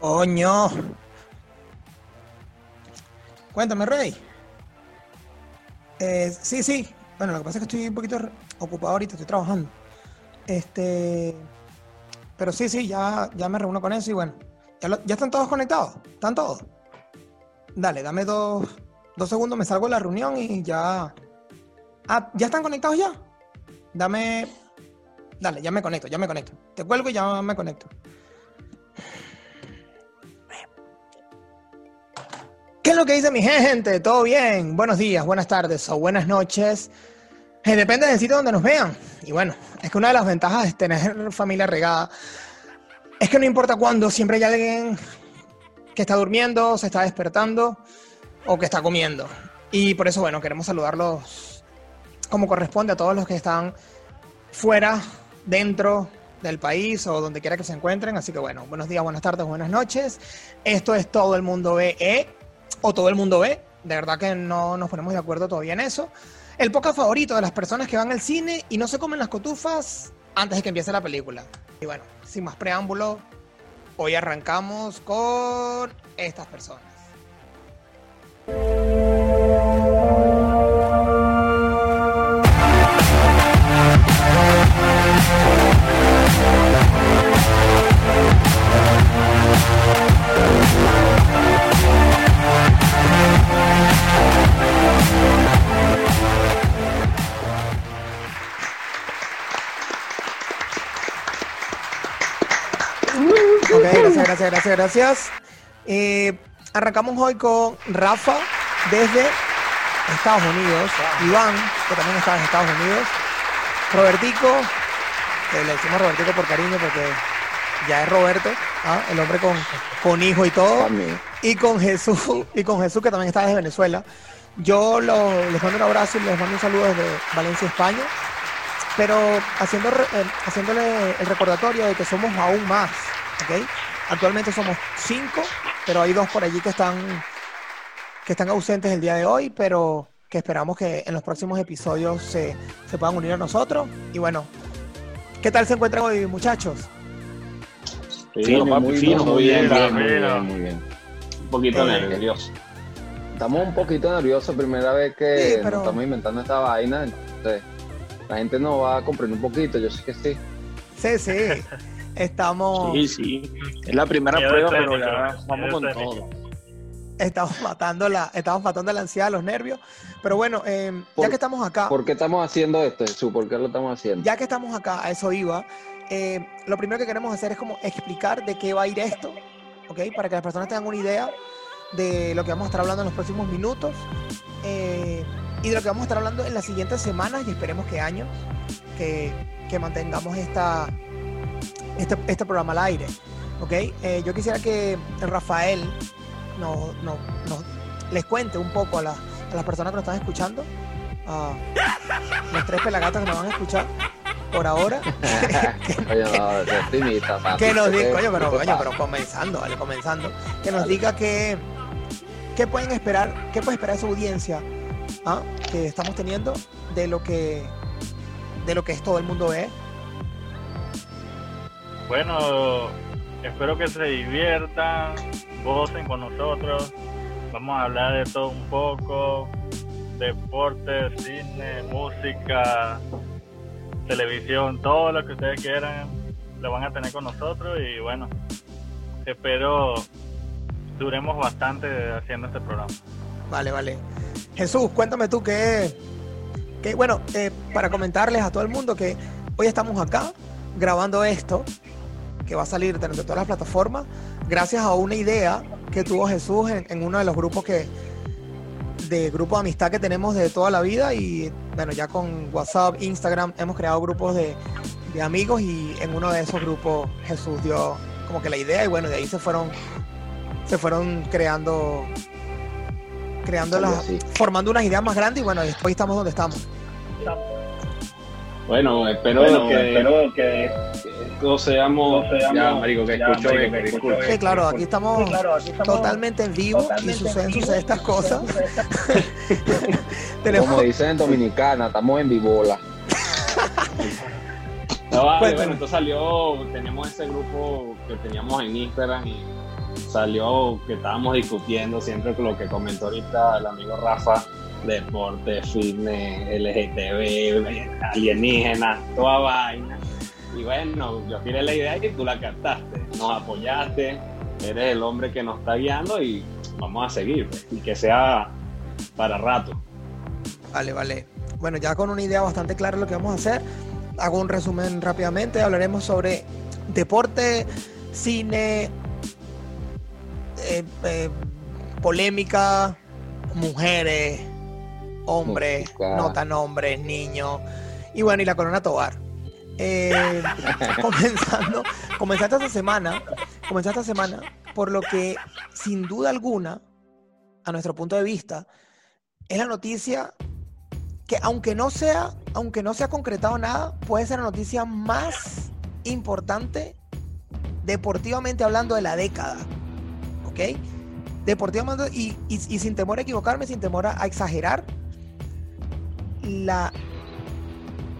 Coño. Cuéntame, Rey. Eh, sí, sí. Bueno, lo que pasa es que estoy un poquito ocupado ahorita, estoy trabajando. Este. Pero sí, sí, ya, ya me reúno con eso y bueno. ¿Ya, ya están todos conectados? ¿Están todos? Dale, dame dos, dos segundos, me salgo de la reunión y ya. Ah, ¿ya están conectados ya? Dame. Dale, ya me conecto, ya me conecto. Te cuelgo y ya me conecto. Lo que dice mi gente? ¿Todo bien? Buenos días, buenas tardes o buenas noches. Eh, depende del sitio donde nos vean. Y bueno, es que una de las ventajas de tener familia regada es que no importa cuándo, siempre hay alguien que está durmiendo, se está despertando o que está comiendo. Y por eso, bueno, queremos saludarlos como corresponde a todos los que están fuera, dentro del país o donde quiera que se encuentren. Así que bueno, buenos días, buenas tardes, buenas noches. Esto es Todo el Mundo ve o Todo el Mundo ve. De verdad que no nos ponemos de acuerdo todavía en eso. El poca favorito de las personas que van al cine y no se comen las cotufas antes de que empiece la película. Y bueno, sin más preámbulo, hoy arrancamos con estas personas. Gracias, gracias, gracias. Eh, arrancamos hoy con Rafa desde Estados Unidos, Iván, que también está en Estados Unidos, Robertico, que le decimos Robertico por cariño porque ya es Roberto, ¿ah? el hombre con, con hijo y todo, y con Jesús, y con Jesús que también está desde Venezuela. Yo lo- les mando un abrazo y les mando un saludo desde Valencia, España, pero haciendo, eh, haciéndole el recordatorio de que somos aún más, ¿ok? Actualmente somos cinco, pero hay dos por allí que están, que están ausentes el día de hoy, pero que esperamos que en los próximos episodios se, se puedan unir a nosotros. Y bueno, ¿qué tal se encuentran hoy, muchachos? Fino, papi, muy fino, bien, muy bien, bien, muy bien. bien, muy bien. Un poquito Eh, nervioso. Estamos un poquito nerviosos, primera vez que Sí, pero- nos estamos inventando esta vaina, entonces la gente nos va a comprender un poquito, yo sé que sí. Sí, sí. Estamos, Sí, sí. Es la primera Miedo prueba, pero ya vamos Miedo con todo. estamos matando la, estamos matando la ansiedad, los nervios. Pero bueno, eh, ya que estamos acá, ¿Por qué estamos haciendo esto, Jesús? ¿Por qué lo estamos haciendo? ya que estamos acá, a eso iba. eh, lo primero que queremos hacer es como explicar de qué va a ir esto, ¿ok? Para que las personas tengan una idea de lo que vamos a estar hablando en los próximos minutos eh, y de lo que vamos a estar hablando en las siguientes semanas y esperemos que años que, que mantengamos esta, este, este programa al aire, ¿ok? Eh, yo quisiera que Rafael nos, nos- nos- les cuente un poco a, la- a las personas que nos están escuchando, a los tres pelagatos que nos van a escuchar por ahora, Oye, no, es optimista, papi. que nos diga, ¿Qué- coño, pero, qué coño, pasa? pero comenzando, vale, comenzando, que nos diga que, qué pueden esperar, qué puede esperar esa audiencia ¿ah? que estamos teniendo de lo que, de lo que es todo el mundo ve. Bueno, espero que se diviertan, gocen con nosotros. Vamos a hablar de todo un poco, deporte, cine, música, televisión, todo lo que ustedes quieran lo van a tener con nosotros y bueno, espero duremos bastante haciendo este programa. Vale, vale. Jesús, cuéntame tú que, que bueno, eh, para comentarles a todo el mundo que hoy estamos acá grabando esto, que va a salir de de todas las plataformas, gracias a una idea que tuvo Jesús en, en uno de los grupos que de grupo de amistad que tenemos de toda la vida y bueno, ya con WhatsApp, Instagram hemos creado grupos de, de amigos y en uno de esos grupos Jesús dio como que la idea y bueno, de ahí se fueron se fueron creando creando las formando unas ideas más grandes y bueno, hoy estamos donde estamos. Bueno, espero Bueno, que, espero que todos seamos, todos seamos- ya, marico, que ya, escucho bien, que escucho disculpe. Sí, claro, aquí estamos claro, aquí estamos totalmente en vivo y totalmente suceden, en vivo suceden estas y cosas. suceden estas Tenemos, Como dicen en Dominicana, estamos en vivola. No, vale, Cuéntame. bueno, entonces salió, teníamos ese grupo que teníamos en Instagram y salió que estábamos discutiendo siempre con lo que comentó ahorita el amigo Rafa, deporte, fitness, LGTB, alienígenas, toda vaina. Y bueno, yo tiré la idea y tú la captaste, nos apoyaste, eres el hombre que nos está guiando y vamos a seguir, y que sea para rato. Vale, vale. Bueno, ya con una idea bastante clara de lo que vamos a hacer, hago un resumen rápidamente. Hablaremos sobre deporte, cine, eh, eh, polémica, mujeres, hombres, no tan hombres, niños. Y bueno, y la corona Tobar. Eh, comenzando, comenzando esta semana, comenzando esta semana, por lo que sin duda alguna, a nuestro punto de vista, es la noticia que aunque no sea, aunque no se ha concretado nada, puede ser la noticia más importante deportivamente hablando de la década. ¿Ok? Deportivamente y, sin temor a equivocarme, sin temor a, a exagerar, la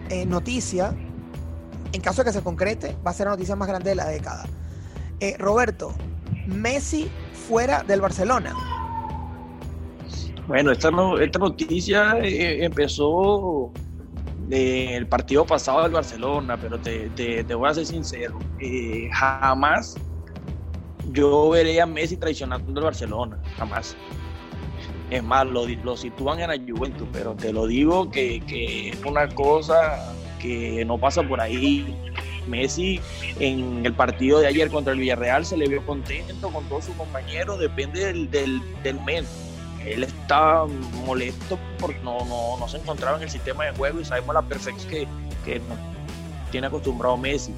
eh, noticia, en caso de que se concrete, va a ser la noticia más grande de la década. Eh, Roberto, Messi fuera del Barcelona. Bueno, esta, no- esta noticia eh, empezó del partido pasado del Barcelona, pero te, voy a ser sincero, eh, jamás yo veré a Messi traicionando al Barcelona, jamás. Es más, lo, sitúan en la Juventus, pero te lo digo que es una cosa que no pasa por ahí. Messi en el partido de ayer contra el Villarreal se le vio contento con todos sus compañeros, depende del, del, él está molesto porque no, no, no se encontraba en el sistema de juego y sabemos la perfección que, que tiene acostumbrado Messi.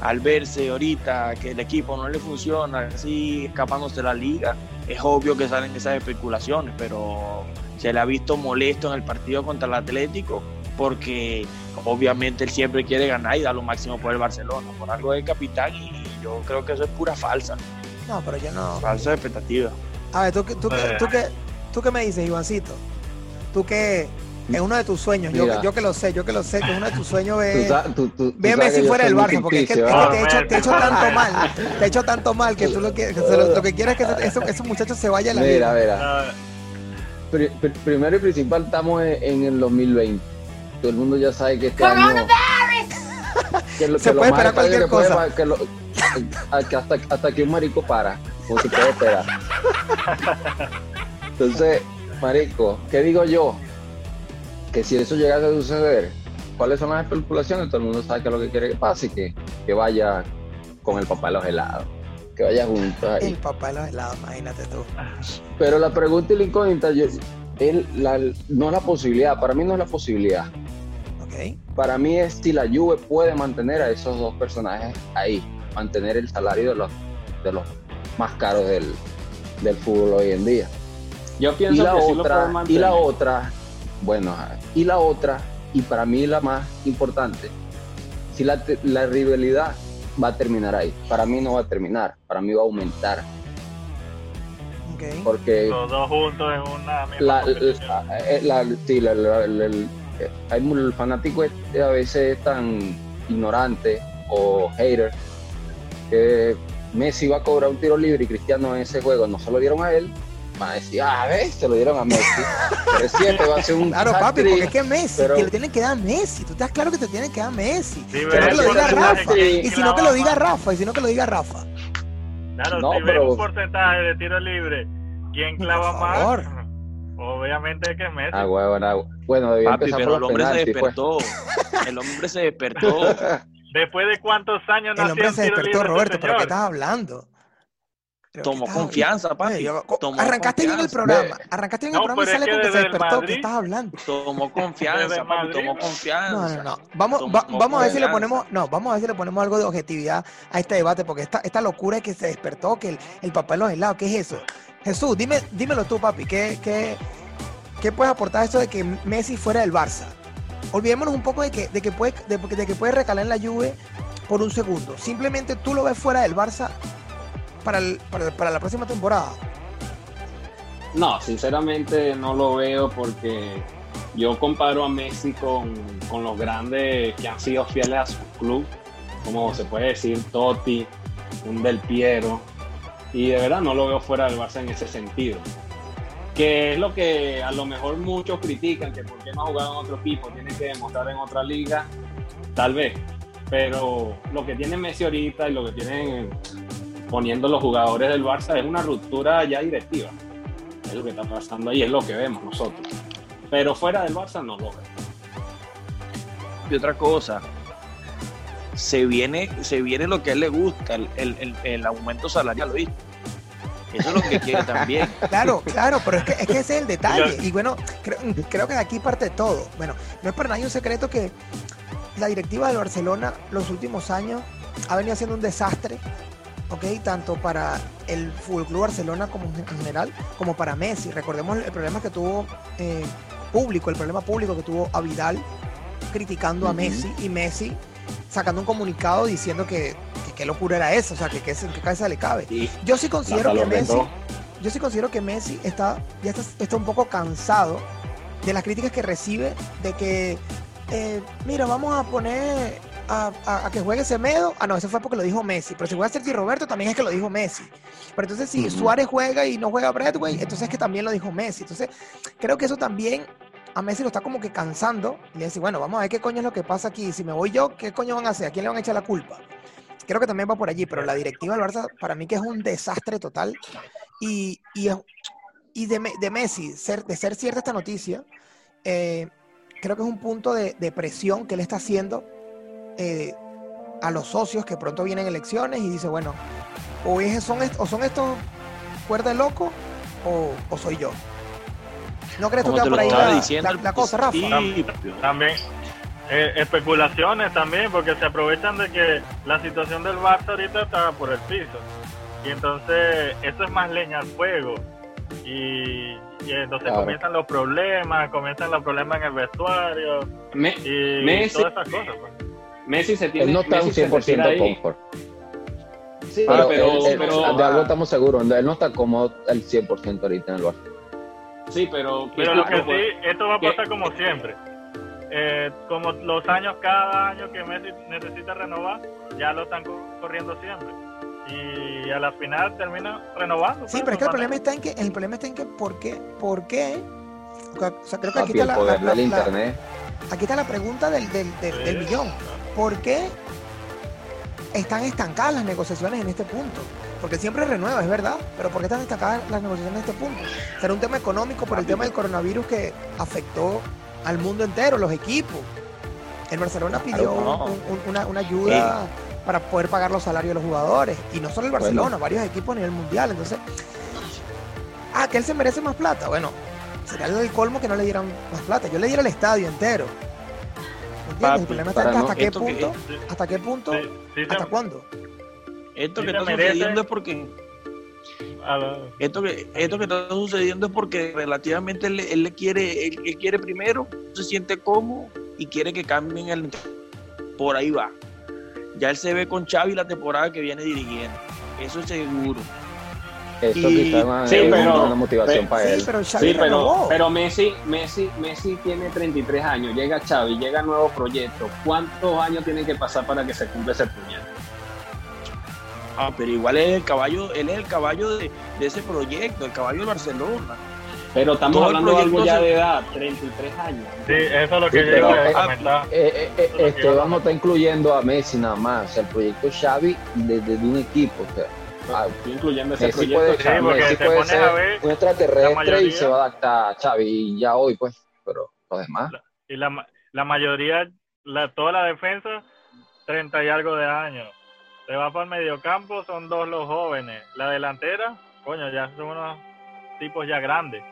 Al verse ahorita que el equipo no le funciona, así escapándose de la liga, es obvio que salen esas especulaciones, pero se le ha visto molesto en el partido contra el Atlético porque obviamente él siempre quiere ganar y dar lo máximo por el Barcelona, por algo de capitán y yo creo que eso es pura falsa, No, pero yo no. falsa expectativa. A ver, ¿tú, qué- tú, qué- tú, qué, ¿tú qué me dices, Ivancito? Tú que es uno de tus sueños, yo, Mira. yo que lo sé, yo que lo sé, que es uno de tus sueños es sa- tú- tú- tú ver a sabes Messi que yo fuera muy Barça, porque es que, es que te, he hecho, te he hecho tanto mal, te he hecho tanto mal que tú lo que, que lo, lo que quieres es que ese, ese- ese muchacho se vaya a la Mira, liga. mira. Pri- primero y principal, estamos en, en el 2020. Todo el mundo ya sabe que este año. Que lo, Se que lo puede más esperar cualquier que puede cosa. pa- que lo- hasta, hasta que un marico para, como se puede esperar. Entonces, marico, ¿qué digo yo? Que si eso llegase a suceder, ¿cuáles son las especulaciones? Todo el mundo sabe que es lo que quiere que pase, que, que vaya con el papá de los helados, que vaya juntos ahí. El papá de los helados, imagínate tú. Pero la pregunta y la incógnita, yo, él, la- no es la posibilidad, para mí no es la posibilidad. Para mí es si la Juve puede mantener a esos dos personajes ahí, mantener el salario de los, de los más caros del, del fútbol hoy en día. Yo Y pienso la que sí lo otra, pueden y la otra, bueno, y la otra, y para mí la más importante, si la, la rivalidad va a terminar ahí. Para mí no va a terminar, para mí va a aumentar, Ok. porque los dos juntos en una misma la, competición. la- la- sí, eh, hay el fanático es- a veces es tan ignorante o hater que Messi va a cobrar un tiro libre y Cristiano en ese juego no se lo dieron a él, van a decir, ah, ves, se lo dieron a Messi. Reciente va a ser un Claro, papi, porque es que Messi, pero- que le tienen que dar a Messi. Tú estás claro que te tienen que dar a Messi. Sí, pero que lo diga Rafa. Y si no que lo diga. Rafa. Y si no que lo diga Rafa. Claro, No, si ves pero- un porcentaje de tiro libre, ¿quién clava más? Obviamente que Messi. Ah, huevón, ah, bueno, debía Papi, empezar pero el por los hombre se pues. despertó. El hombre se despertó. Después de cuántos años El no hombre se despertó, libre Roberto, pero ¿qué estás hablando? ¿Pero qué Tomó confianza, papi. Tomó Arrancaste bien el programa. Arrancaste bien No, el programa y sale con que se el despertó. ¿Qué estás hablando? Tomó confianza, papi, Madrid, tomó confianza. No, no, no. Vamos, va- vamos a ver si le ponemos, no, vamos a ver si le ponemos algo de objetividad a este debate, porque esta, esta locura es que se despertó, que el, el papá de los helados, ¿qué es eso? Jesús, dime, dímelo tú, papi, ¿qué, qué, qué puedes aportar a esto de que Messi fuera del Barça? Olvidémonos un poco de que, de que puede, de, que puede recalar en la Juve por un segundo. Simplemente tú lo ves fuera del Barça para, el- para la próxima temporada. No, sinceramente no lo veo porque yo comparo a Messi con, con los grandes que han sido fieles a su club, como se puede decir Totti, un Del Piero, Y de verdad no lo veo fuera del Barça en ese sentido. Que es lo que a lo mejor muchos critican, que por qué no ha jugado en otro equipo, tiene que demostrar en otra liga, tal vez. Pero lo que tiene Messi ahorita y lo que tienen poniendo los jugadores del Barça es una ruptura ya directiva. Es lo que está pasando ahí, es lo que vemos nosotros. Pero fuera del Barça no lo veo. Y otra cosa, se viene, se viene lo que a él le gusta, el, el, el, aumento salarial, ¿lo viste? Eso es lo que quiere también. Claro, claro, pero es que, es que ese es el detalle. Y bueno, creo, creo que de aquí parte todo. Bueno, no es para nadie un secreto que la directiva del Barcelona los últimos años ha venido haciendo un desastre ¿ok? Tanto para el Fútbol Club Barcelona como en general, como para Messi. Recordemos el problema que tuvo eh, público, el problema público que tuvo a Vidal criticando a Messi y Messi sacando un comunicado diciendo que, qué locura era eso, o sea, que, qué cabeza le cabe. yo sí considero que Messi, yo sí considero que Messi está, ya está, un poco cansado de las críticas que recibe de que, eh, mira, vamos a poner a, que juegue Semedo, ah, no, eso fue porque lo dijo Messi, pero si juega Sergio Roberto también es que lo dijo Messi. Pero entonces si Suárez juega y no juega Bradway, entonces es que también lo dijo Messi. Entonces creo que eso también a Messi lo está como que cansando y le dice, bueno, vamos a ver qué coño es lo que pasa aquí. Si me voy yo, ¿qué coño van a hacer? ¿A quién le van a echar la culpa? Creo que también va por allí, pero la directiva del Barça para mí que es un desastre total. Y, y, de, Messi, ser, de ser cierta esta noticia, eh, creo que es un punto de, de presión que él está haciendo eh, a los socios que pronto vienen elecciones y dice, bueno, o, son, o son estos cuerda loco o, o, soy yo. ¿No crees tú que por ahí la, cosa, Rafa? también. Eh, especulaciones también, porque se aprovechan de que la situación del Barça ahorita está por el piso. Y entonces eso es más leña al fuego. Y, entonces comienzan los problemas, comienzan los problemas en el vestuario y todas esas cosas. Pues. Messi se tiene. Él no está un 100% confort. Sí, pero, de algo estamos seguros, él no está cómodo al 100% ahorita en el Barça. Sí, pero. Pero lo que sí, esto va a pasar como siempre. Eh, como los años, cada año que Messi necesita renovar, ya lo están corriendo siempre. Y a la final termina renovando. Sí, pues, pero es que el problema está en que, el problema está en que, ¿por qué? ¿Por qué? O sea, creo que aquí está la, aquí está la pregunta del, del, del millón. ¿por qué están estancadas las negociaciones en este punto? Porque siempre renueva, es verdad, pero ¿por qué están estancadas las negociaciones en este punto? ¿Será un tema económico por el tema del coronavirus que afectó al mundo entero, los equipos? El Barcelona pidió una, ayuda para poder pagar los salarios de los jugadores. Y no solo el Barcelona, varios equipos a nivel mundial. Entonces, ah, que él se merece más plata. Bueno, sería el colmo que no le dieran más plata. Yo le diera el estadio entero el problema está hasta, qué punto, hasta qué punto, hasta cuándo. Esto que está sucediendo es porque esto que esto que está sucediendo es porque relativamente él, le quiere él, quiere primero se siente cómodo y quiere que cambien el por ahí va ya él se ve con Xavi la temporada que viene dirigiendo eso es seguro esto quizás sí, pero, una motivación para él. Pero sí, pero, pero, Messi, Messi, Messi tiene 33 años, llega Xavi, llega nuevo proyecto. ¿Cuántos años tiene que pasar para que se cumpla ese proyecto? Ah, pero igual es el caballo, él es el caballo de, de ese proyecto, el caballo de Barcelona. Pero estamos hablando de algo ya de edad, 33 años. Sí, eso es lo que yo iba a comentar. Eh, eh, eh, Esteban no está incluyendo a Messi nada más, el proyecto Xavi desde de un equipo. O sea, Ah, incluyendo ese Messi proyecto. Puede, puede ser un extraterrestre y se va a adaptar a Xavi ya hoy, pues, pero los demás. y la, la mayoría, la, toda la defensa, 30 y algo de años. Se va para el mediocampo, son dos los jóvenes. La delantera, coño, ya son unos tipos ya grandes.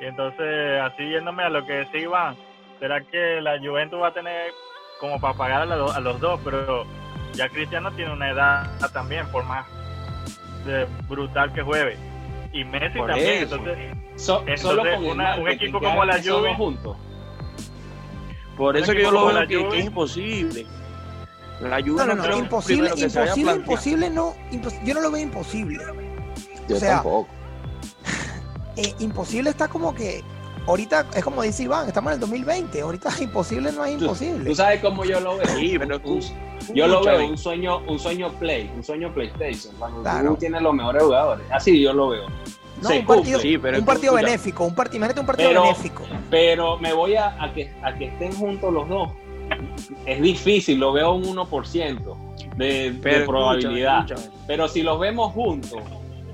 Y entonces, así yéndome a lo que decía Iván, ¿será que la Juventus va a tener como para pagar a, a los dos? Pero ya Cristiano tiene una edad también, por más brutal que juegue. Y Messi también. Entonces, solo un equipo como la Juve. Juntos. Por eso que yo lo veo que, es imposible. La Juve no, no, no, imposible, imposible, imposible, no, yo no lo veo imposible. Yo o sea, tampoco. Eh, imposible está como que ahorita es como dice Iván, estamos en el 2020, ahorita es imposible, no es Tú, imposible. tú sabes cómo yo lo veo. Sí, pero Un- yo lo veo un sueño, un sueño play, un sueño PlayStation. Cuando Claro. tú tienes los mejores jugadores. Así yo lo veo. No, Se un partido, sí, pero un partido escucha. benéfico, un partido, imagínate un partido Pero- benéfico. pero me voy a, a que, a que estén juntos los dos. Es difícil, lo veo un 1% de, de probabilidad. escúchame, escúchame. Pero si los vemos juntos,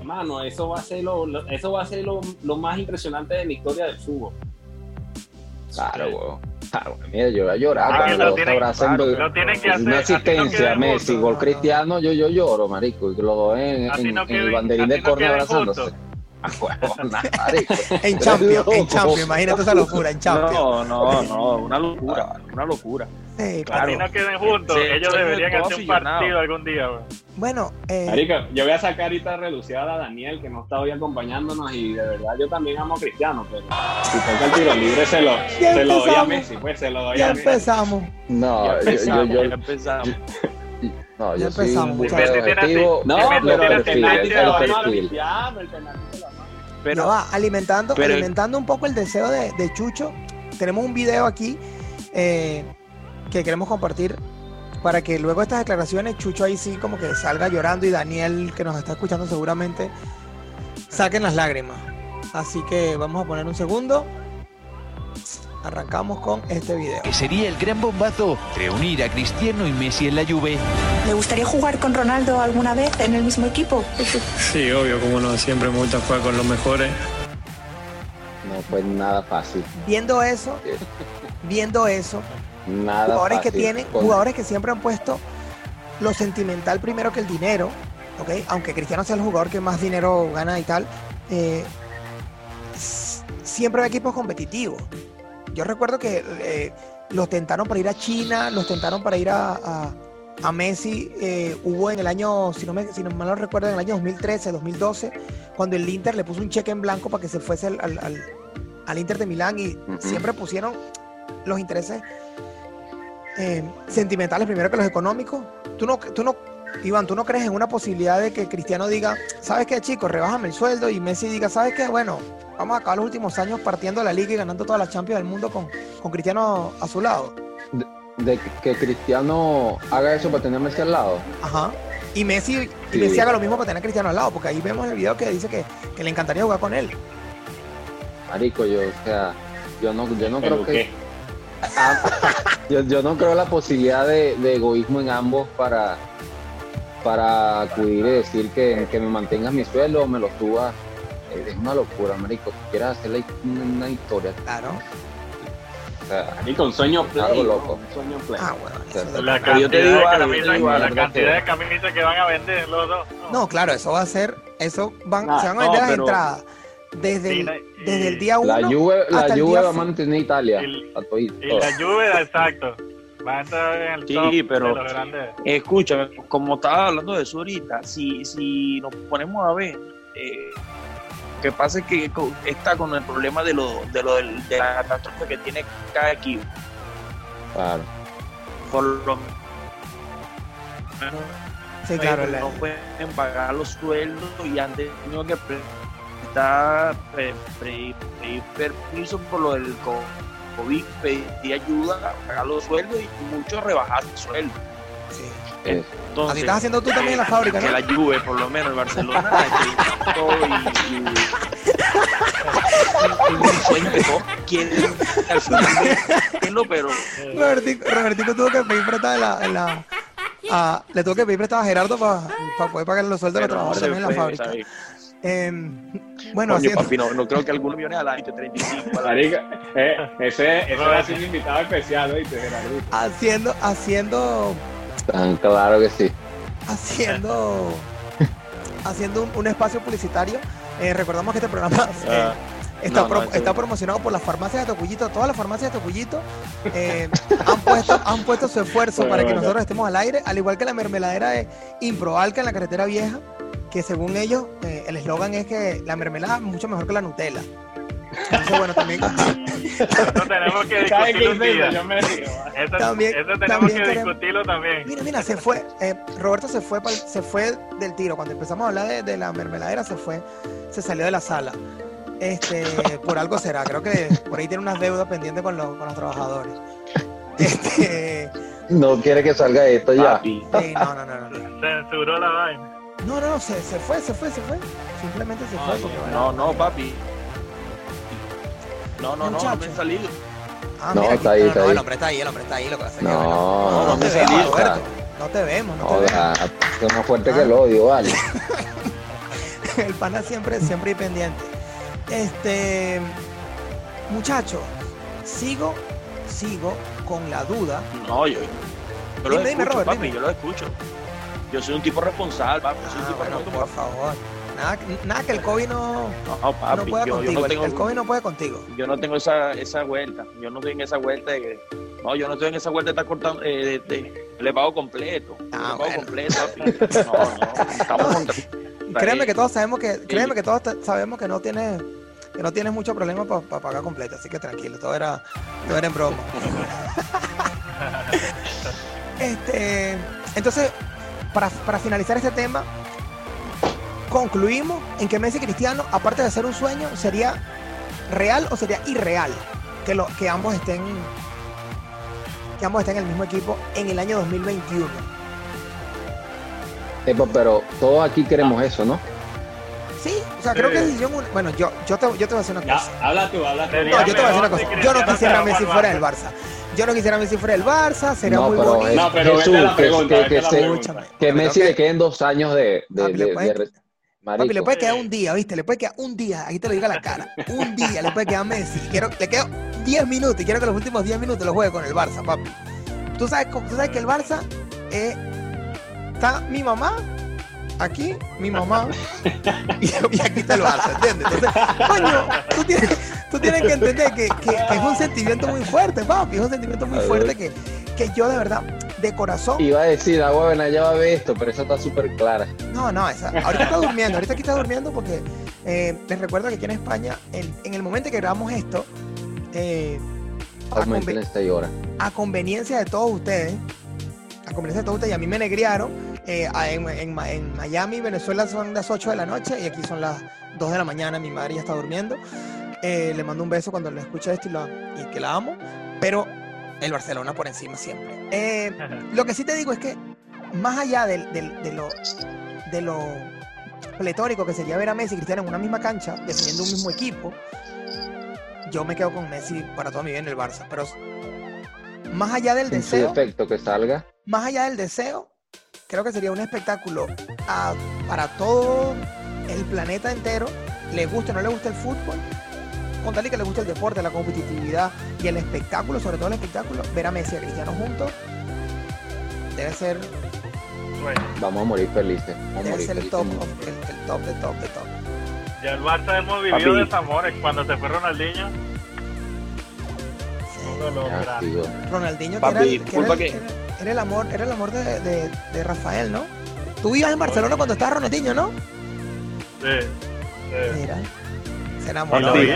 mano, eso va a ser lo, lo- eso va a ser lo, lo más impresionante de la historia del fútbol. Claro, weón. Claro, mira, yo voy a llorar Ah, cuando lo tienen- abrazan. claro, porque lo tienen que una hacer, no asistencia, Messi, gol cristiano, yo, yo lloro, marico. Y los dos en, Así en- no en el banderín así de no córner queden abrazándose. En Champions, en. Champions, imagínate esa locura, en Champions. No, no, no, una locura, una locura. Sí, Claro. Así no queden juntos. Sí, Ellos deberían hacer un partido algún día. Bueno, eh, Marica, yo voy a sacar ahorita a relucir a Daniel, que no está hoy acompañándonos, y de verdad yo también amo a Cristiano, pero si toca el tiro libre se lo, Ya se lo doy a empezamos. Messi, pues se lo doy ya a Messi. empezamos. No, ya yo, yo, empezamos, yo, ya empezamos. no, Ya yo soy empezamos, un No, pero el perfil, el perfil. Ya Pero, va, alimentando, pero- alimentando un poco el deseo de, de Chucho. Tenemos un video aquí eh, que queremos compartir para que luego estas declaraciones Chucho ahí sí como que salga llorando y Daniel que nos está escuchando seguramente saquen las lágrimas. Así que vamos a poner un segundo. Arrancamos con este video. que sería el gran bombazo reunir a Cristiano y Messi en la Juve. ¿Le gustaría jugar con Ronaldo alguna vez en el mismo equipo? Sí, obvio, como no, siempre me gusta jugar con los mejores. No fue nada fácil. Viendo eso, viendo eso, Nada jugadores que fácil. tienen, Con- jugadores que siempre han puesto lo sentimental primero que el dinero, ¿ok? Aunque Cristiano sea el jugador que más dinero gana y tal, eh, siempre hay equipos competitivos. Yo recuerdo que eh, los tentaron para ir a China, los tentaron para ir a, a- a Messi. eh, hubo en el año, si no, me, si no mal no recuerdo, en el año 2013, 2012, cuando el Inter le puso un cheque en blanco para que se fuese al, al- al- al Inter de Milán y siempre pusieron los intereses eh, sentimentales primero que los económicos. Tú no, tú no, Iván, tú no crees en una posibilidad de que Cristiano diga, ¿sabes qué, chicos? Rebájame el sueldo y Messi diga, ¿sabes qué? Bueno, vamos a acabar los últimos años partiendo la liga y ganando todas las Champions del mundo con, con Cristiano a su lado. De que Cristiano haga eso para tener a Messi al lado. Ajá. Y Messi, y Sí. Messi haga lo mismo para tener a Cristiano al lado, porque ahí vemos el video que dice que, que le encantaría jugar con él. Marico, yo, o sea, yo no, yo no ¿Pero creo que. Ah, yo, yo no creo la posibilidad de, de egoísmo en ambos para, para acudir y decir que, que me mantengas mi sueldo o me lo subas. Eh, Es una locura, marico. Quieres hacerle una, una historia, Claro. Y con sueño play, Algo loco. Un sueño play. Ah, bueno. La cantidad, yo te digo de, te camisas, digo la algo. cantidad de camisas que van a vender los dos. No, claro, eso va a ser, eso van, Ah, se van a no, vender las pero- entradas desde, el, desde el día 1 la Juve, hasta Juve día va a mantener Italia. Y- a todito. Y la lluvia, exacto. Va a entrar en el Sí, top pero- de los grandes. Escúchame, como estaba hablando de eso ahorita, si, si nos ponemos a ver, eh, que pasa es que está con el problema de lo, de lo del- de la catástrofe que tiene cada equipo. Claro. Por lo menos Sí, claro, la- no pueden pagar los sueldos y han tenido que prestar pre- pre- pedir permiso por lo del co- COVID, pedir ayuda a pagar los sueldos y muchos rebajar el sueldo. sí. Eh, Entonces, Así estás haciendo tú también en la fábrica, que ¿no? la Juve, por lo menos el Barcelona, y, al final verlo, pero Robertico, Robertico tuvo que pedir prestada en la, en la- a- le tuvo que pedir prestada a Gerardo para poder pagar los sueldos de los no trabajadores también en la fábrica. Em, bueno, Coño, haciendo, papi, no, no creo que algunos millones al año, 35 al año. Marica, eh, ese, ese a ser un invitado especial, ¿oíste, Gerardo? haciendo, haciendo, tan claro que sí. haciendo, haciendo un, un espacio publicitario. Eh, recordamos que este programa eh, Ah, está, no, no, pro- eso- está promocionado por las farmacias de Tocuyito. Todas las farmacias de Tocuyito eh, han, puesto, han puesto su esfuerzo para que nosotros estemos al aire, al igual que la mermeladera de Improalca en la carretera vieja, que según ellos, eh, el eslogan es que la mermelada es mucho mejor que la Nutella. Entonces, bueno, también, Eso tenemos que ¿Sabes qué discutirlo un dice? día. Yo me río. Eso, También- eso tenemos también que queremos- discutirlo también. Mira, mira, se fue. eh, Roberto se fue, se fue del tiro. Cuando empezamos a hablar de, de la mermeladera, se fue, se salió de la sala. Este, por algo será. Creo que por ahí tiene unas deudas pendientes con los, con los trabajadores. Este, No quiere que salga esto ya. Sí, no, no, no, no. no. Censuró la vaina. No, no, no, se, se fue, se fue, se fue. Simplemente se fue. Ay, porque, bueno, No, no, papi. No, no, no, no me he salido. Ah, No, mira, está aquí- ahí, no, está no, ahí. El hombre está ahí, el hombre está ahí. Lo que pasa es que, No, no, no te no vemos. Roberto. No te vemos, no te vemos. Es más fuerte que el odio, vale. El pana siempre, siempre pendiente. Este, muchacho, sigo, sigo con la duda. No, yo, yo lo Dime, dime, escucho, Robert, papi, dime. yo lo escucho. Yo soy un tipo responsable, papi. Yo soy un Ah, tipo bueno, responsable. por favor. Nada, nada que el COVID no, No, papi, no pueda yo, yo contigo. no el- tengo, el COVID no puede contigo. yo no tengo esa, esa vuelta. Yo no estoy en esa vuelta de que. No, yo no estoy en esa vuelta de estar cortando. Eh, de, de- le pago completo. Ah, le pago bueno. completo, papi. No, no. Estamos contra. Créeme que todos sabemos que, créeme que todos sabemos que no tienes, que no tienes mucho problema para pagar completo, así que tranquilo, todo era, todo era en broma. este, entonces, para, para finalizar este tema, concluimos en que Messi Cristiano, aparte de ser un sueño, sería real o sería irreal que, lo, que ambos estén que ambos estén en el mismo equipo en el año 2021. Epa, pero todos aquí queremos eso, ¿no? Sí, o sea, creo que es decisión un- Bueno, yo, yo, te, yo te voy a decir una Ya, cosa. habla tú, habla tú. No, yo te voy a decir una cosa. Yo no quisiera a Messi fuera del Barça. Yo no quisiera a Messi fuera del Barça. Sería no, muy pero bonito. es- No, pero Jesús, la que- pregunta, que, a la se- pregunta. Que Messi que- le queden dos años de, de, Papi, le de- puede- de re- Papi, le puede quedar un día, ¿viste? Le puede quedar un día. Ahí te lo digo a la cara. Un día le puede quedar a Messi. Quiero, le quedo 10 minutos y quiero que los últimos 10 minutos los juegue con el Barça, papi. Tú sabes, tú sabes que el Barça eh, está mi mamá aquí, mi mamá, y, y aquí está el Barça, ¿entiendes? Entonces, coño, tú tienes, tú tienes que entender que, que- que es un sentimiento muy fuerte, papi. Es un sentimiento muy fuerte que, que yo de verdad, de corazón, Iba a decir, ah, bueno, ya va a ver esto, pero eso está súper clara. No, no, esa- ahorita está durmiendo, ahorita aquí está durmiendo porque eh, les recuerdo que aquí en España, en, en el momento que grabamos esto, eh, a, Aumenten conve- esta hora. a conveniencia de todos ustedes, a conveniencia de todos ustedes, y a mí me negriaron, eh, a- en, en en Miami, Venezuela son las 8 de la noche y aquí son las 2 de la mañana, mi madre ya está durmiendo. Eh, le mando un beso cuando le escuche esto y, la- y que la amo, pero el Barcelona por encima siempre. Eh, lo que sí te digo es que más allá de, lo, de lo pletórico que sería ver a Messi y Cristiano en una misma cancha, defendiendo un mismo equipo, yo me quedo con Messi para toda mi vida en el Barça. Pero más allá del su deseo, defecto que salga. más allá del deseo, creo que sería un espectáculo a- para todo el planeta entero, le guste o no le guste el fútbol, con tal y que le guste el deporte, la competitividad y el espectáculo, sobre todo el espectáculo, ver a Messi y a Cristiano juntos debe ser, Bueno, Vamos a morir felices. Vamos a debe morir ser el felices. top, of- el, el top de top de top. ya el Barça hemos vivido Papi. desamores. Cuando se fue Ronaldinho, Sí. lo. Ronaldinho, que Papi, era, el, que era, disculpa el, que- era- era el amor, era el amor de, de- de Rafael, ¿no? Tú vivías en Barcelona cuando estaba Ronaldinho, ¿no? Sí. sí. Mira, se enamoró. Sí.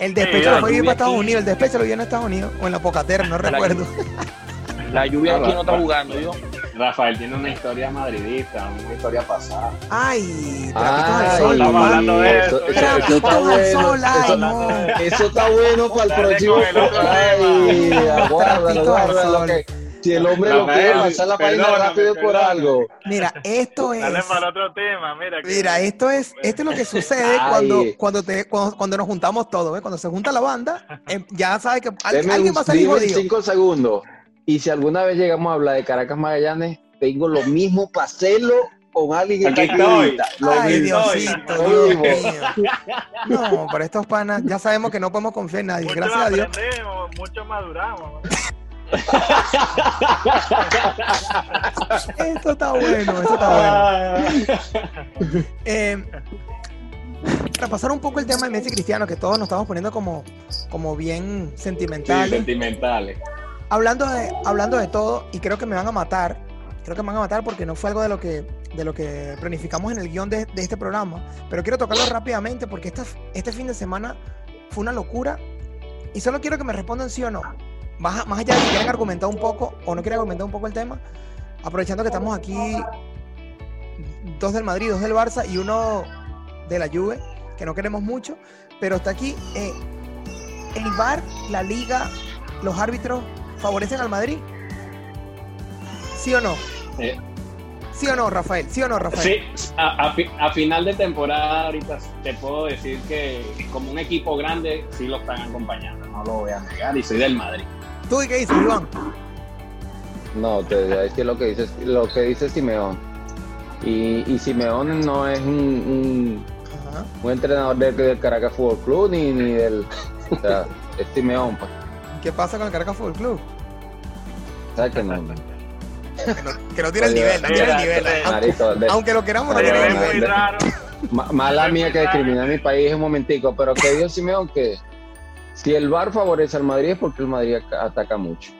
El despecho lo fue vivir para Estados aquí- Unidos, el despecho lo vivió en Estados Unidos o en la Pocatera, no La recuerdo. La lluvia Ah, aquí no está jugando, yo. Rafael tiene una historia madridista, una historia pasada. Ay, trapitos Ay, al sol, hablando de eso, eso, eso- eso Trapitos está al bueno. sol, ay, Eso, no. eso está bueno para el próximo. Ay, aguárdalo, aguárdalo. Si el hombre lo quiere lanzar la página perdóname, rápido es por perdóname. algo. Mira, esto es. Dale para otro tema, mira. que- Mira, esto es, esto es lo que sucede cuando, cuando, te, cuando, cuando nos juntamos todos, ¿ves? Cuando se junta la banda, em, ya sabes que al- Deme alguien va a salir jodido. cinco segundos. Y si alguna vez llegamos a hablar de Caracas Magallanes, tengo lo mismo para hacerlo con alguien que estoy. Lo Ay, mismo. Diosito, Dios mío. No, por estos panas ya sabemos que no podemos confiar en nadie. Mucho Gracias a Dios. mucho maduramos. Esto está bueno, esto está bueno. Eh, para pasar un poco el tema de Messi Cristiano, que todos nos estamos poniendo como, como bien Sí, sentimentales. sentimentales. hablando, de, hablando de todo, y creo que me van a matar, creo que me van a matar porque no fue algo de lo que, de lo que planificamos en el guion de, de este programa, pero quiero tocarlo rápidamente porque esta, este fin de semana fue una locura y solo quiero que me respondan sí o no. Más, más allá de si quieren argumentar un poco o no quieren argumentar un poco el tema, aprovechando que estamos aquí dos del Madrid, dos del Barça y uno de la Juve, que no queremos mucho, pero está aquí. eh, ¿El VAR, la liga, los árbitros favorecen al Madrid? ¿Sí o no? Eh, ¿Sí o no, Rafael? ¿Sí o no, Rafael? Sí, a, a fi- a final de temporada ahorita te puedo decir que como un equipo grande sí lo están acompañando, no lo voy a negar y soy del Madrid. ¿Tú y qué dices, Iván? No, te voy a decir lo que dice, lo que dice Simeón. Y, y Simeón no es un, un, entrenador del, del Caracas Fútbol Club ni, ni del. O sea, es Simeón, pues. ¿Qué pasa con el Caracas Fútbol Club? ¿Sabes que no? Que no, que no tiene el nivel, no tiene el nivel. Aunque, Marico, de- aunque lo queramos, no tiene el nivel. Mala mía que discrimina a mi país un momentico, pero que dijo Simeón que si el VAR favorece al Madrid es porque el Madrid aca- ataca mucho.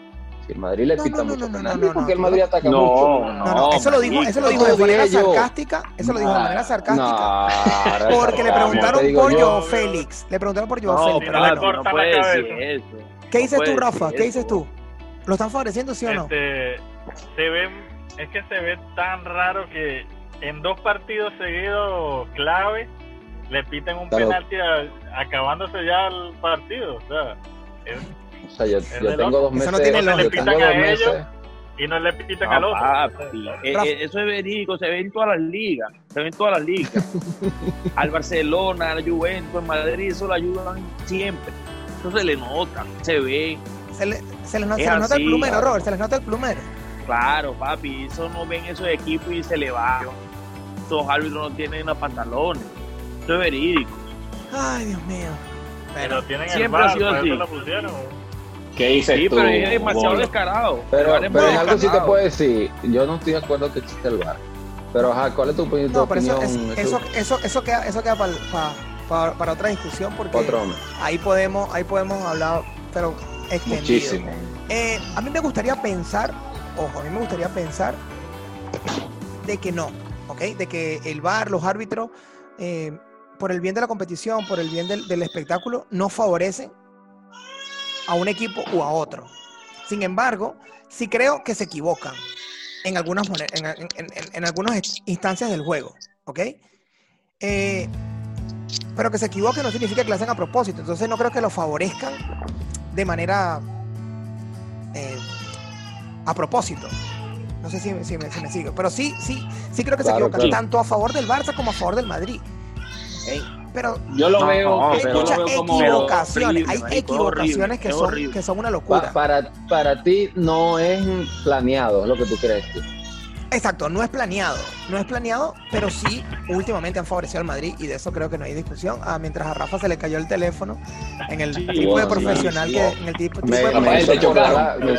Si el Madrid le No, pita no, no, mucho no, no, penalti no, es porque no. el Madrid ataca No, mucho. No, no, eso lo dijo, eso lo dijo de manera sarcástica. Eso lo dijo de manera sarcástica. No, ahora Porque le preguntaron por yo. Joao Félix. Le preguntaron por Joao No, Félix. no puede decir eso. ¿Qué No dices tú, Rafa? ¿Qué dices tú? ¿Lo están favoreciendo, sí o no? Este, se ve, es que se ve tan raro que en dos partidos seguidos clave le piten un Claro. penalti a- acabándose ya el partido. O sea, es- O sea, yo, tengo loco. dos Eso meses. no tiene Le pitan a meses. ellos. y no le pitan No, al otro. papi, eh, eh, eso es verídico, se ve en todas las ligas, se ve en todas las ligas. al Barcelona, al Juventus, al Madrid, eso lo ayudan siempre. Eso se le nota, se ve, Se, le, se les, no- Es se les nota el plumero, claro. Robert. Se les nota el plumero. claro, papi, eso no ven esos equipos y se le va. Esos árbitros no tienen los pantalones. Eso es verídico. Ay, Dios mío. Pero tienen el siempre ha bar, sido así. lo pusieron. ¿Qué dices Sí, tú? pero es demasiado descarado. Pero, pero en algo sí te puedo decir, yo no estoy de acuerdo que existe el VAR. Pero ajá, ¿cuál es tu, opinión? No, pero eso, es- eso, eso, eso queda, eso queda para, para, para otra discusión porque Otro ahí podemos, ahí podemos hablar, pero extendido. Muchísimo. Eh, a mí me gustaría pensar, ojo, a mí me gustaría pensar de que no, ¿ok? De que el VAR, los árbitros, eh, por el bien de la competición, por el bien del, del espectáculo, no favorecen a un equipo u a otro. Sin embargo, sí creo que se equivocan en algunas, en, en- en- en algunas instancias del juego, ¿ok? Eh, pero que se equivoquen no significa que lo hacen a propósito. Entonces no creo que lo favorezcan de manera eh, a propósito. No sé si, si me, si me sigue. Pero sí, sí, sí creo que se Claro, equivocan, claro. tanto a favor del Barça como a favor del Madrid. Pero Yo lo No, veo, no, pero- muchas lo veo como equivocaciones, horrible, hay marico, equivocaciones horrible, que son, horrible. que son una Pa- locura. para, para ti no es planeado, es lo que tú crees. tú. Exacto, no es planeado, no es planeado, pero sí últimamente han favorecido al Madrid y de eso creo que no hay discusión. Ah, mientras a Rafa se le cayó el teléfono en el Sí, tipo de bueno, profesional sí, que sí. en el tipo, tipo Me, de me me- ya, me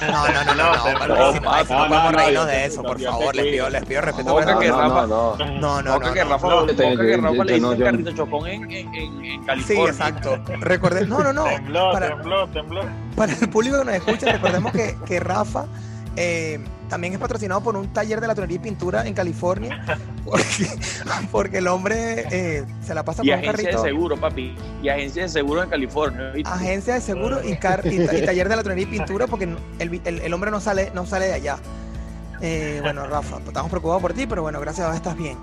No, no, no, no, no, No, no, no, no, no no, podemos no, reírnos de eso, por favor, les pido, les pido respeto. Por que no, Rafa- no, no. No, no, no, que no. Rafa, no. Que Rafa le no- dicen yo- carrito chocón en, en, en Sí, California. exacto. Recordé, no, no, no. Tembló, tembló, tembló. para el público que nos escucha, recordemos que, que Rafa eh, también es patrocinado por un taller de latonería y pintura en California, porque, porque el hombre eh, se la pasa Y con un agencia de carrito. seguro, papi. Y agencia de seguro en California. Agencia de seguro y, car- y, ta- y taller de ladronería y pintura porque el, el- el hombre no sale, no sale de allá. Eh, bueno, Rafa, estamos preocupados por ti, pero bueno, gracias a Dios estás bien.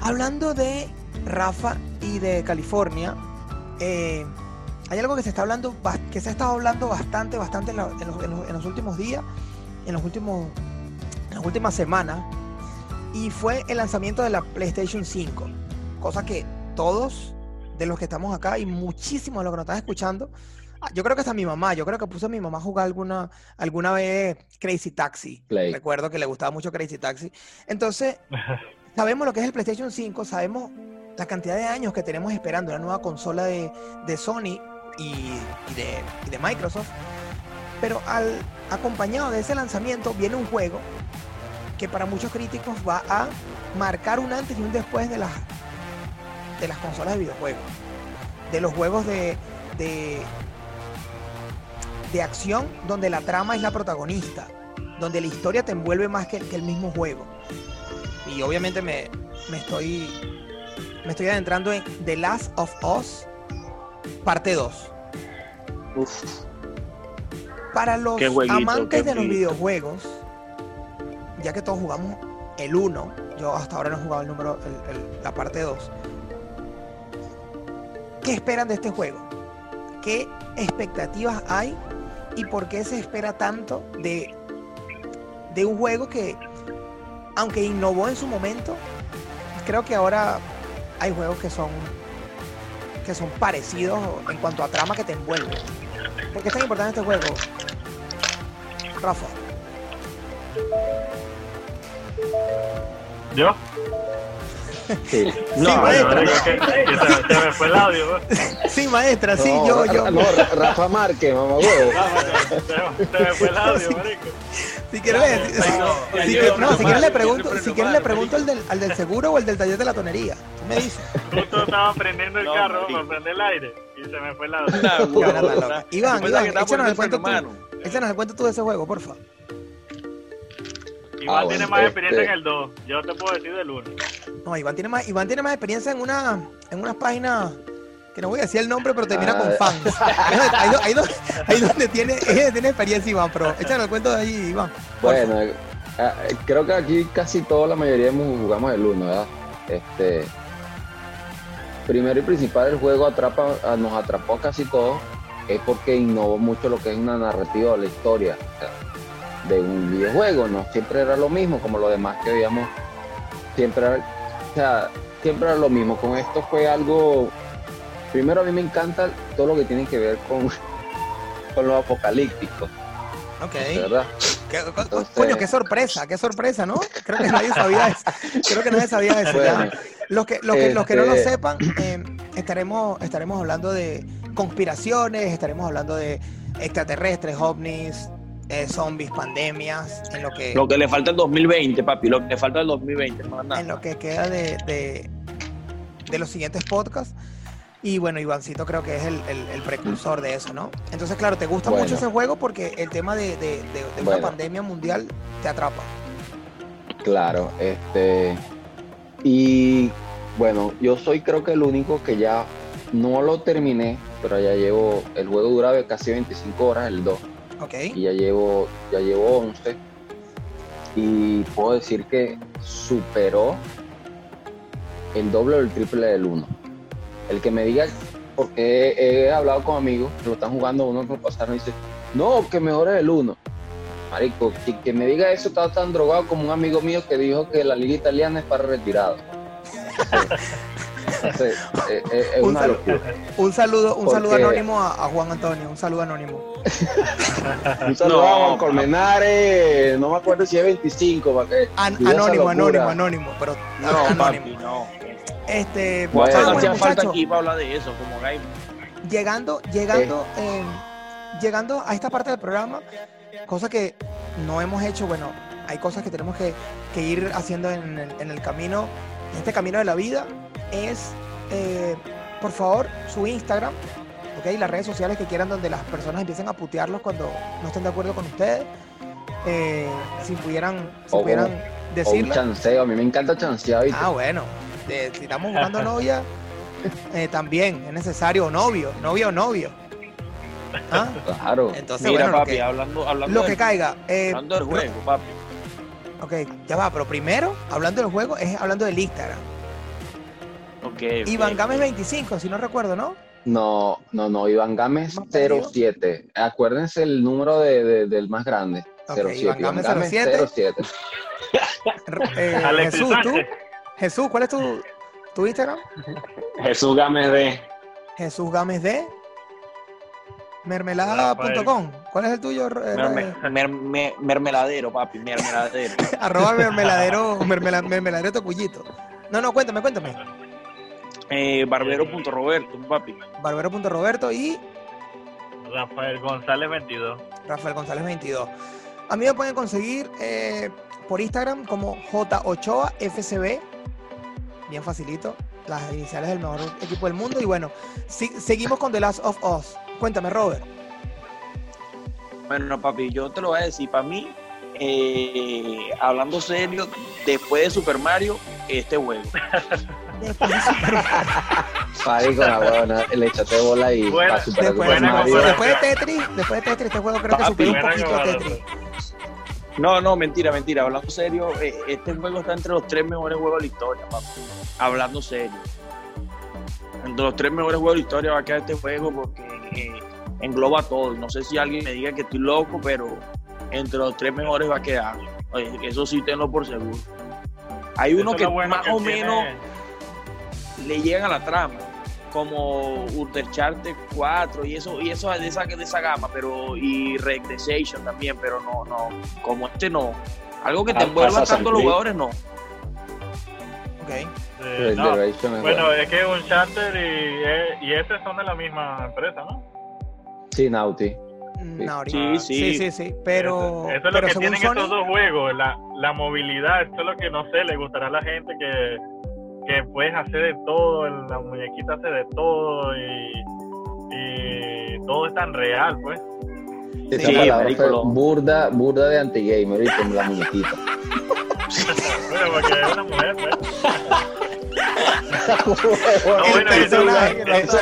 Hablando de Rafa y de California, eh, hay algo que se está hablando, que se ha estado hablando bastante, bastante en, la- en los, en los- en los últimos días, en los últimos, en las últimas semanas, y fue el lanzamiento de la PlayStation 5, cosa que todos de los que estamos acá y muchísimos de los que nos están escuchando, ah, yo creo que hasta mi mamá, yo creo que puse a mi mamá a jugar alguna, alguna vez Crazy Taxi. Play. Recuerdo que le gustaba mucho Crazy Taxi. Entonces, sabemos lo que es el PlayStation 5, sabemos la cantidad de años que tenemos esperando una nueva consola de, de Sony y, y de, Microsoft. Pero al acompañado de ese lanzamiento viene un juego que para muchos críticos va a marcar un antes y un después de las, de las consolas de videojuegos. De los juegos de, de, de acción donde la trama es la protagonista, donde la historia te envuelve más que, que el mismo juego. Y obviamente me, me estoy me estoy adentrando en The Last of Us parte 2. Uf, Para los jueguito, amantes de los videojuegos, ya que todos jugamos el 1, yo hasta ahora no he jugado el número, el- el- la parte 2. ¿Qué esperan de este juego? ¿Qué expectativas hay y por qué se espera tanto de, de un juego que, aunque innovó en su momento, creo que ahora hay juegos que son que son parecidos en cuanto a trama que te envuelve. ¿Por qué es tan importante este juego? Rafa. ¿Yo? Sí. Sí, maestra. marico, que- que se, se me fue el audio. pues. Sí, maestra, sí, No, yo, yo. No, Ra- Rafa Márquez, mamá huevo. Se, se me fue el audio, marico. Si quieres, le- si- no, si yo- quieres- no, yo- si quieres le yo- pregunto, si quieres le pregunto al del, al del seguro o el del taller de la tonería. Me dices. Justo estaba prendiendo el No, carro para prender el aire y se me fue loca. Iván, Iván, échanos el cuento tú. Échanos el cuento tú de ese juego, porfa. Igual Ah, tiene más experiencia este- en el 2. Yo te puedo decir del 1. No, Iván tiene más, Iván tiene más experiencia en una, en unas páginas que no voy a decir el nombre, pero termina con Ah. fans. Ahí, ahí ahí donde tiene, tiene experiencia Iván, pero échanos el cuento de ahí, Iván. porfa. Bueno, eh, ah, creo que aquí casi toda la mayoría jugamos el 1, ¿verdad? Este, primero y principal, el juego atrapa, ah, nos atrapó a casi todos, es porque innovó mucho lo que es una narrativa o la historia de un videojuego, no siempre era lo mismo como lo demás que veíamos, siempre era, o sea, siempre era lo mismo. Con esto fue algo, primero a mí me encanta todo lo que tiene que ver con, con lo apocalíptico, Ok. ¿verdad? Qué- Entonces- coño, qué sorpresa, qué sorpresa, ¿no? Creo que nadie sabía eso. Creo que nadie sabía eso. Bueno, Los que, los que, los que no lo este- sepan, eh, estaremos, estaremos hablando de conspiraciones, estaremos hablando de extraterrestres, ovnis, eh, zombies, pandemias, en lo que, Lo que le falta el 2020, papi. Lo que le falta el 2020, más nada. en lo que queda de, de, de los siguientes podcasts. Y bueno, Ivancito creo que es el, el- el precursor de eso, ¿no? Entonces, claro, te gusta Bueno. mucho ese juego porque el tema de, de- de- de una Bueno. pandemia mundial te atrapa. Claro, este. Y bueno, yo soy creo que el único que ya no lo terminé, pero ya llevo. El juego dura casi 25 horas, el 2, ¿Ok? y ya llevo, ya llevo 11. Y puedo decir que superó el doble o el triple del 1. El que me diga, porque he, he hablado con amigos que lo están jugando, uno que lo pasaron y dice, no, que mejor es el 1. Marico, que, que me diga eso está tan drogado como un amigo mío que dijo que la liga italiana es para retirados. Entonces, eh, eh, es Un una saludo. locura. Un saludo, un Porque- saludo anónimo a, a Juan Antonio, un saludo anónimo. Un saludo No, a Juan Colmenares, no me acuerdo si es 25, para que An- anónimo, anónimo, anónimo, pero No, anónimo. papi, no. Este, Bueno. ah, Hacía bueno, falta muchachos, aquí para hablar de eso, como gamer. llegando, llegando, eh, llegando a esta parte del programa, cosa que no hemos hecho, bueno, hay cosas que tenemos que, que ir haciendo en el, en el camino, en este camino de la vida, es, eh, por favor, su Instagram, ¿ok? Las redes sociales que quieran donde las personas empiecen a putearlos cuando no estén de acuerdo con ustedes. Eh, si pudieran, si O- pudieran O un decirlo. chanceo, a mí me encanta chancear. Ah, bueno. De- si estamos buscando novia, eh, también es necesario novio, novia o novio. ¿Ah? Claro. Entonces, Mira, bueno, lo papi, que, hablando, hablando, lo del, que caiga. eh, hablando del juego, papi. ok, ya va, pero primero, hablando del juego, es hablando del Instagram. Ok, Iván ok, Gámez ok. 25, si no recuerdo, ¿no? No, no, no, Iván Gámez ¿Más perdido? 07. Acuérdense el número de, de- del más grande. Ok, 07. Iván Gámez 07. 07. R- eh, Alexis Jesús, ¿tú? Jesús, ¿cuál es tu, tu Instagram? Jesús Gámez de Jesús Gámez de mermelada.com. ¿Cuál es el tuyo? eh, Merme- mer- me- mermeladero, papi, mermeladero. Arroba mermeladero, mermela- mermeladero tocuyito. No, no, cuéntame, cuéntame. eh, Barbero.roberto, papi. Barbero.roberto y Rafael González 22. Rafael González 22. A mí me pueden conseguir eh, por Instagram como J8FCB. Bien facilito. Las iniciales del mejor equipo del mundo. Y bueno, si- seguimos con The Last of Us. Cuéntame, Robert. Bueno, papi, yo te lo voy a decir. Para mí, eh, hablando serio, después de Super Mario, este juego. Después de Super Marico, la huevona, le echaste bola y Buena- Después, Super Mario. de Tetris, después de Tetris, este juego creo que superó un poquito a. Tetris. No, no, mentira, mentira. Hablando serio, eh, este juego está entre los tres mejores juegos de la historia, papi. Hablando serio. Entre los tres mejores juegos de la historia va a quedar este juego porque eh, engloba todo. No sé si alguien me diga que estoy loco, pero entre los tres mejores va a quedar. Oye, eso sí tenlo por seguro. Hay uno Eso que bueno más que o tiene- menos le llegan a la trama, como Uncharted 4 y eso, y eso de esa, de esa gama, pero y Red Dead Redemption también, pero no, no, como este no. Algo que te Ah, envuelva tanto a los jugadores, no. Ok. Red no. Dead Redemption es Bueno, bueno. es que Uncharted y, eh, y ese son de la misma empresa, ¿no? Sí, Naughty. Naughty. Sí, sí. Sí, sí, sí. Pero, Eso, eso es lo pero que tienen estos Sony, dos juegos, la, la movilidad, esto es lo que no sé, le gustará a la gente que, que puedes hacer de todo, la muñequita hace de todo y, y todo es tan real, pues. Esa Sí, palabra fue burda, burda de anti-gamer, ¿viste? La muñequita. Bueno, porque es una mujer, pues. Eso,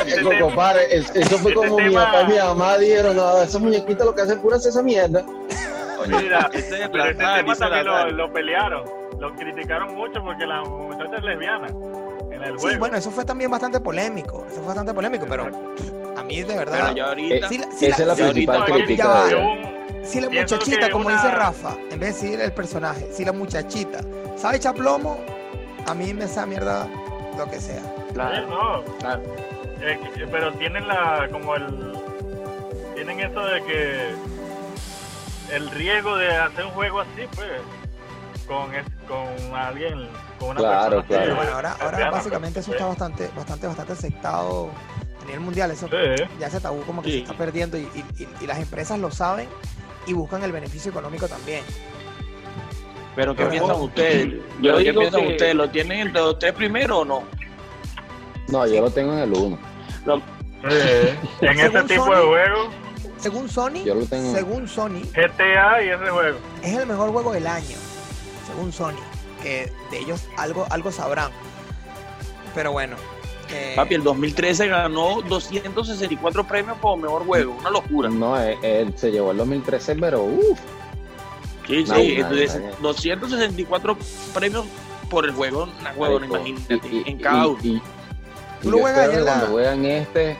es- fue como mi tema- papá y mi mamá dijeron, no, esa muñequita lo que hace es pura hacer esa mierda. Mira, Este es pero este tema también lo, lo pelearon, lo criticaron mucho porque la muchacha es lesbiana en el Sí, juego. bueno, eso fue también bastante polémico. Eso fue bastante polémico, pero a mí de Pero verdad. ya ahorita, Sí, la- Esa es la principal crítica Si la muchachita, como una- dice Rafa, en vez de decir el personaje, si la muchachita sabe echar plomo, a mí me esa mierda lo que sea. Sí, claro, no, claro. Eh, pero tienen la como el tienen eso de que el riesgo de hacer un juego así pues con con alguien con una Claro, persona claro. Bueno, ahora, ahora básicamente eso está bastante, bastante, bastante aceptado a nivel mundial. Eso sí. ya ese tabú como que Sí. se está perdiendo y, y- y- y las empresas lo saben y buscan el beneficio económico también. Pero ¿qué Pero piensan ustedes? yo ¿Qué piensan que- ustedes? ¿Lo tienen entre tres primero o no? No, yo lo tengo en el 1. Sí. en ese tipo Sony- de juegos Según Sony, Yo lo tengo. según Sony, GTA y ese juego es el mejor juego del año. Según Sony, que de ellos algo, algo sabrán. Pero bueno. eh, Papi, el 2013 ganó 264 premios como mejor juego. Una locura. No, él, él se llevó el 2013, pero uff. Sí, No, sí, no, entonces, no, no. 264 premios por el juego. Una huevona, imagínate, en cada uno. Y, Tú y lo juegas allá cuando juegan este,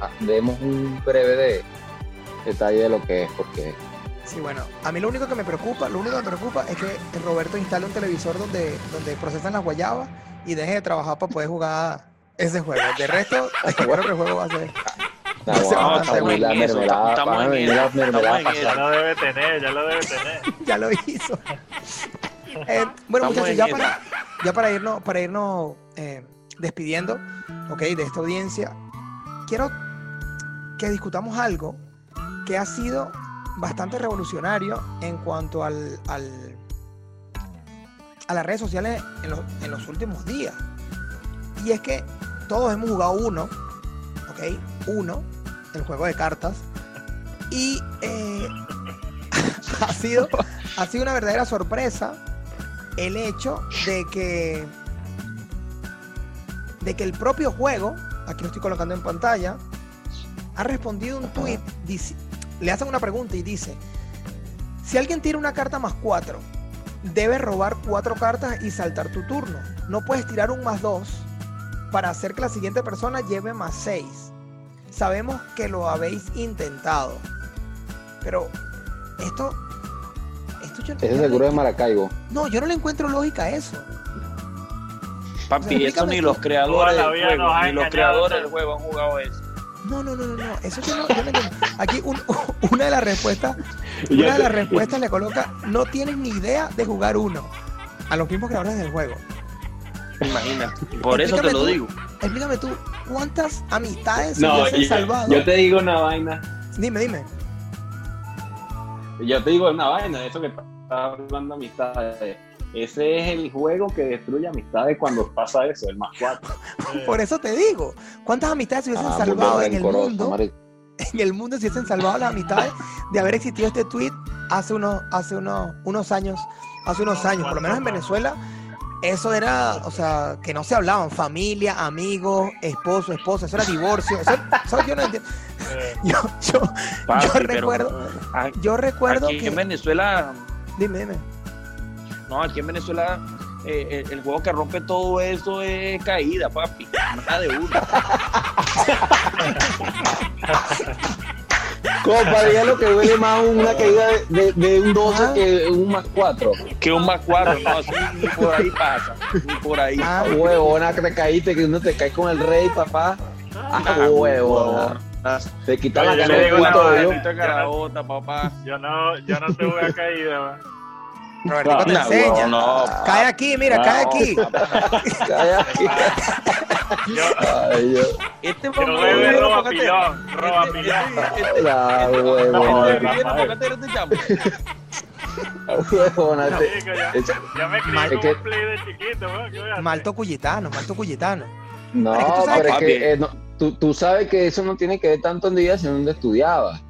ah, demos un breve de detalle de lo que es, porque Sí, bueno, a mí lo único que me preocupa, lo único que me preocupa es que Roberto instale un televisor donde, donde procesan las guayabas y deje de trabajar para poder jugar ese juego. De resto, creo que el juego va a ser. nah, No, guau, estamos en la eso, mermelada, estamos en mermelada ya lo debe tener ya lo debe tener ya lo hizo. Eh, bueno, muchachos, ya para, ya para irnos, para irnos eh, despidiendo, ok, de esta audiencia, quiero que discutamos algo que ha sido bastante revolucionario en cuanto al, al- a las redes sociales en los, en los últimos días. Y es que todos hemos jugado uno, ok, uno, el juego de cartas, y eh, ha sido ha sido una verdadera sorpresa el hecho de que de que el propio juego, aquí lo estoy colocando en pantalla, ha respondido un tweet, dice- le hacen una pregunta y dice, si alguien tira una carta más cuatro, debes robar cuatro cartas y saltar tu turno. No puedes tirar un más dos para hacer que la siguiente persona lleve más seis. Sabemos que lo habéis intentado, pero esto, esto yo, no seguro le- de Maracaibo. no, yo no le encuentro lógica a eso. Papi, O sea, eso ni los creadores del juego, ni los creadores del juego han jugado eso. No, no, no, no, no. Eso yo no, yo no entiendo. Aquí un- una de las respuestas, una de las respuestas le coloca, no tienen ni idea de jugar uno. A los mismos creadores del juego. Imagínate. Por eso te lo tú. digo. Explícame tú, ¿cuántas amistades se No, yo, salvado? yo te digo una vaina. Dime, dime. Yo te digo una vaina, eso que estás hablando de amistades. Ese es el juego que destruye amistades cuando pasa eso, el más cuatro. Por eso te digo, ¿cuántas amistades se hubiesen Ah, salvado en el mundo? En el mundo se hubiesen salvado las amistades de haber existido este tweet hace unos, hace unos, unos años, hace unos años, por lo menos en Venezuela, eso era, o sea, que no se hablaban, familia, amigos, esposo, esposa, eso era divorcio, eso, eso yo no entiendo. Yo, yo, Papi, yo pero, recuerdo, ah, yo recuerdo aquí que en Venezuela Dime, dime. No, aquí en Venezuela eh, el, el juego que rompe todo eso es caída, papi. Mata de uno. Compa, diga lo que duele más una caída de, de- de un 12 que un más 4. Que un más cuatro, no, así ni por ahí pasa. Ni por ahí. Ah, Huevona, que te caíste, que uno te cae con el rey, papá. Ah, huevona. Te quitan Oye, la cara de punto, yo. Bonito carabota, papá. Yo no, yo no tuve a caída, va. Robertico te No, enseña. no, Cae aquí, mira, cae aquí. Calla. Yo, Ay, yo. Este huevo, roba pilón, roba pilón. La Este huevona. este chamo. Huevona. ya. Malto cuyitano, malto cuyitano. No, pero es que- eh, tú sabes que eso no tiene que ver tanto en días en donde estudiabas.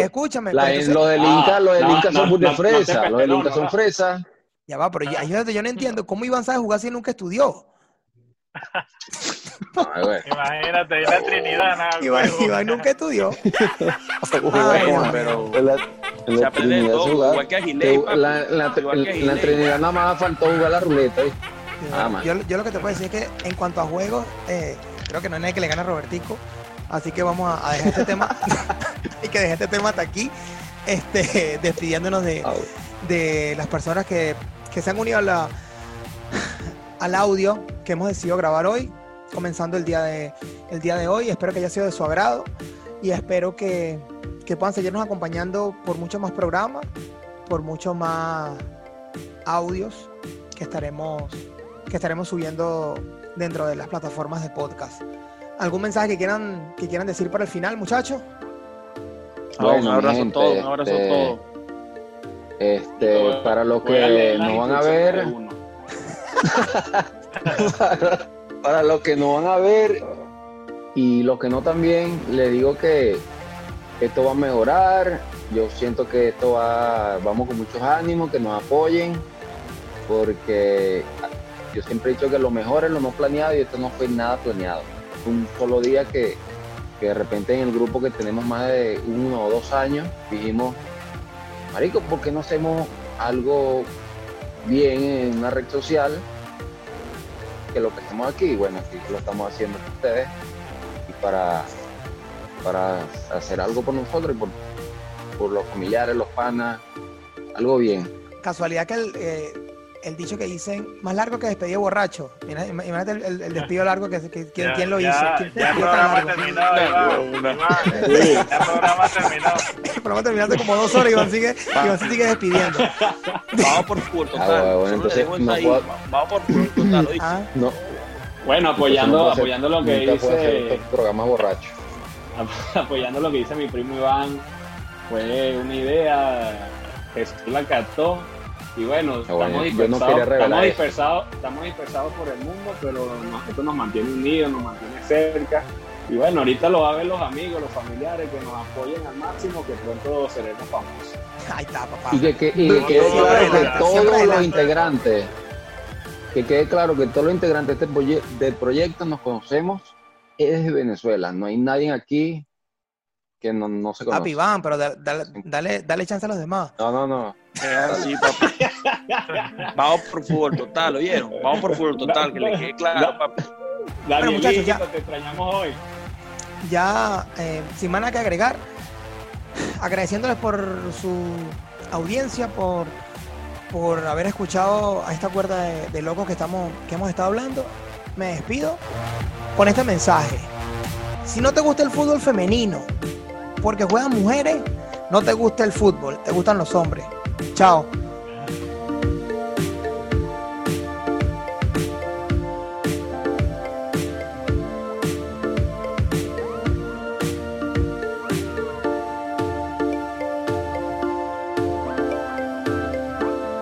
Escúchame, La- pero entonces- los del Ah, Inca, los del no, Inca son no, muy de fresa, los del Inca no, son no. fresa. ya va, pero ya, yo, yo no entiendo cómo Iván sabe jugar si nunca estudió. Ay, güey. Imagínate, ahí la Trinidad, nada. Iván. Iván nunca estudió. Pero En la, en se la aprende de Trinidad nada más faltó jugar la ruleta. ¿eh? Nada más. Yo, yo lo que te puedo decir es que en cuanto a juegos, eh, creo que no hay nadie que le gane a Robertico. Así que vamos a, a dejar este tema. y que deje este tema hasta aquí. Este, despidiéndonos de, de las personas que, que se han unido a la, al audio que hemos decidido grabar hoy, comenzando el día de, el día de hoy. Espero que haya sido de su agrado y espero que, que puedan seguirnos acompañando por muchos más programas, por muchos más audios que estaremos, que estaremos subiendo dentro de las plataformas de podcast. ¿Algún mensaje que quieran, que quieran decir para el final, muchachos? Ah, un abrazo a todos, un gente, abrazo a este, todos. Este, para los que no van a ver, para, para los que no van a ver y los que no también, les digo que esto va a mejorar. Yo siento que esto va, vamos con muchos ánimos, que nos apoyen, porque yo siempre he dicho que lo mejor es lo no planeado y esto no fue nada planeado. Un solo día que, que de repente en el grupo que tenemos más de uno o dos años dijimos, Marico, ¿por qué no hacemos algo bien en una red social? Que lo que estamos aquí, bueno, aquí lo estamos haciendo ustedes para, para hacer algo por nosotros y por, por los familiares, los panas, algo bien. Casualidad que el, eh, el dicho que dicen, más largo que despedida de borracho. Imagínate el, el- el despido largo que, que- ¿quién, Ya- quién lo ya- hizo. ¿Quién Ya el programa terminó, Iván. Ya el programa terminó. El programa terminó hace como dos horas y Iván sigue, Iván se sigue despidiendo. Vamos por Ah, total. bueno, Solo entonces, no puedo- Vamos por fútbol total. Ah, No, Bueno, apoyando, apoyando lo que dice, estos programas borrachos. apoyando lo que dice mi primo Iván, fue una idea, Jesús la captó y bueno, bueno, estamos no dispersados, estamos dispersados, estamos dispersados por el mundo, pero nos- esto nos mantiene unidos, nos mantiene cerca. Y bueno, ahorita lo va a ver los amigos, los familiares que nos apoyen al máximo, que pronto seremos famosos. ahí está, papá. Y que, que- y que quede claro que todos los integrantes, que quede claro que todos los integrantes de este proye- del proyecto nos conocemos es de Venezuela. No hay nadie aquí que no, no se Papi, conoce. Iván, pero da- dale, dale, dale chance a los demás. No, no, no. Es así, papi. Vamos por fútbol total, ¿oyeron? Vamos por fútbol total, que le quede claro, papi. Danielito, muchachos, ya. te extrañamos hoy. Ya, eh, sin más nada que agregar, agradeciéndoles por su audiencia, por, por haber escuchado a esta cuerda de, de locos que, estamos, que hemos estado hablando, me despido con este mensaje. Si no te gusta el fútbol femenino, porque juegan mujeres, no te gusta el fútbol, te gustan los hombres. 早。